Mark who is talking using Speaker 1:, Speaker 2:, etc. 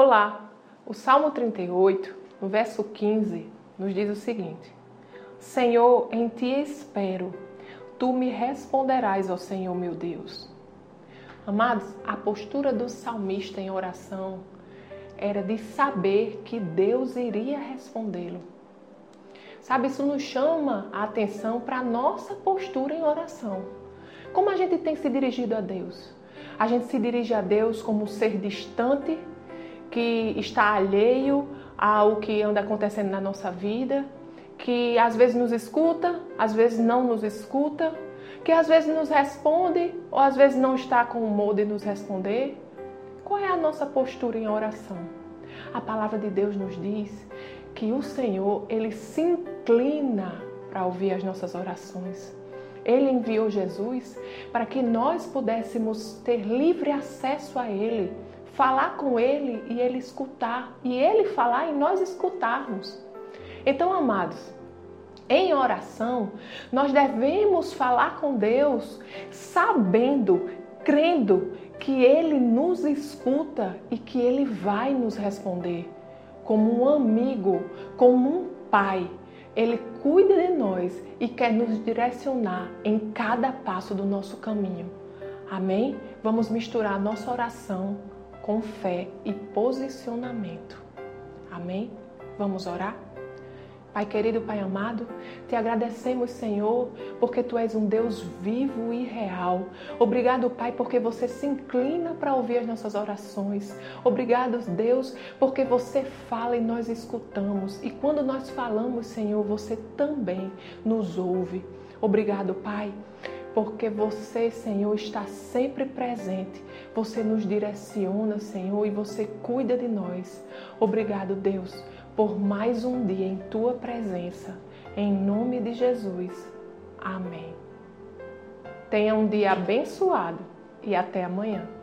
Speaker 1: Olá! O Salmo 38, no verso 15, nos diz o seguinte: Senhor, em ti espero, tu me responderás, ó Senhor meu Deus. Amados, a postura do salmista em oração era de saber que Deus iria respondê-lo. Sabe, isso nos chama a atenção para a nossa postura em oração. Como a gente tem se dirigido a Deus? A gente se dirige a Deus como um ser distante, que está alheio ao que anda acontecendo na nossa vida, que às vezes nos escuta, às vezes não nos escuta, que às vezes nos responde ou às vezes não está com o modo de nos responder. Qual é a nossa postura em oração? A palavra de Deus nos diz que o Senhor, ele se inclina para ouvir as nossas orações. Ele enviou Jesus para que nós pudéssemos ter livre acesso a ele falar com Ele e Ele escutar, e Ele falar e nós escutarmos. Então, amados, em oração, nós devemos falar com Deus sabendo, crendo que Ele nos escuta e que Ele vai nos responder. Como um amigo, como um pai, Ele cuida de nós e quer nos direcionar em cada passo do nosso caminho. Amém? Vamos misturar nossa oração com fé e posicionamento. Amém? Vamos orar? Pai querido, Pai amado, te agradecemos, Senhor, porque tu és um Deus vivo e real. Obrigado, Pai, porque você se inclina para ouvir as nossas orações. Obrigado, Deus, porque você fala e nós escutamos. E quando nós falamos, Senhor, você também nos ouve. Obrigado, Pai porque você, Senhor, está sempre presente. Você nos direciona, Senhor, e você cuida de nós. Obrigado, Deus, por mais um dia em tua presença. Em nome de Jesus. Amém. Tenha um dia abençoado e até amanhã.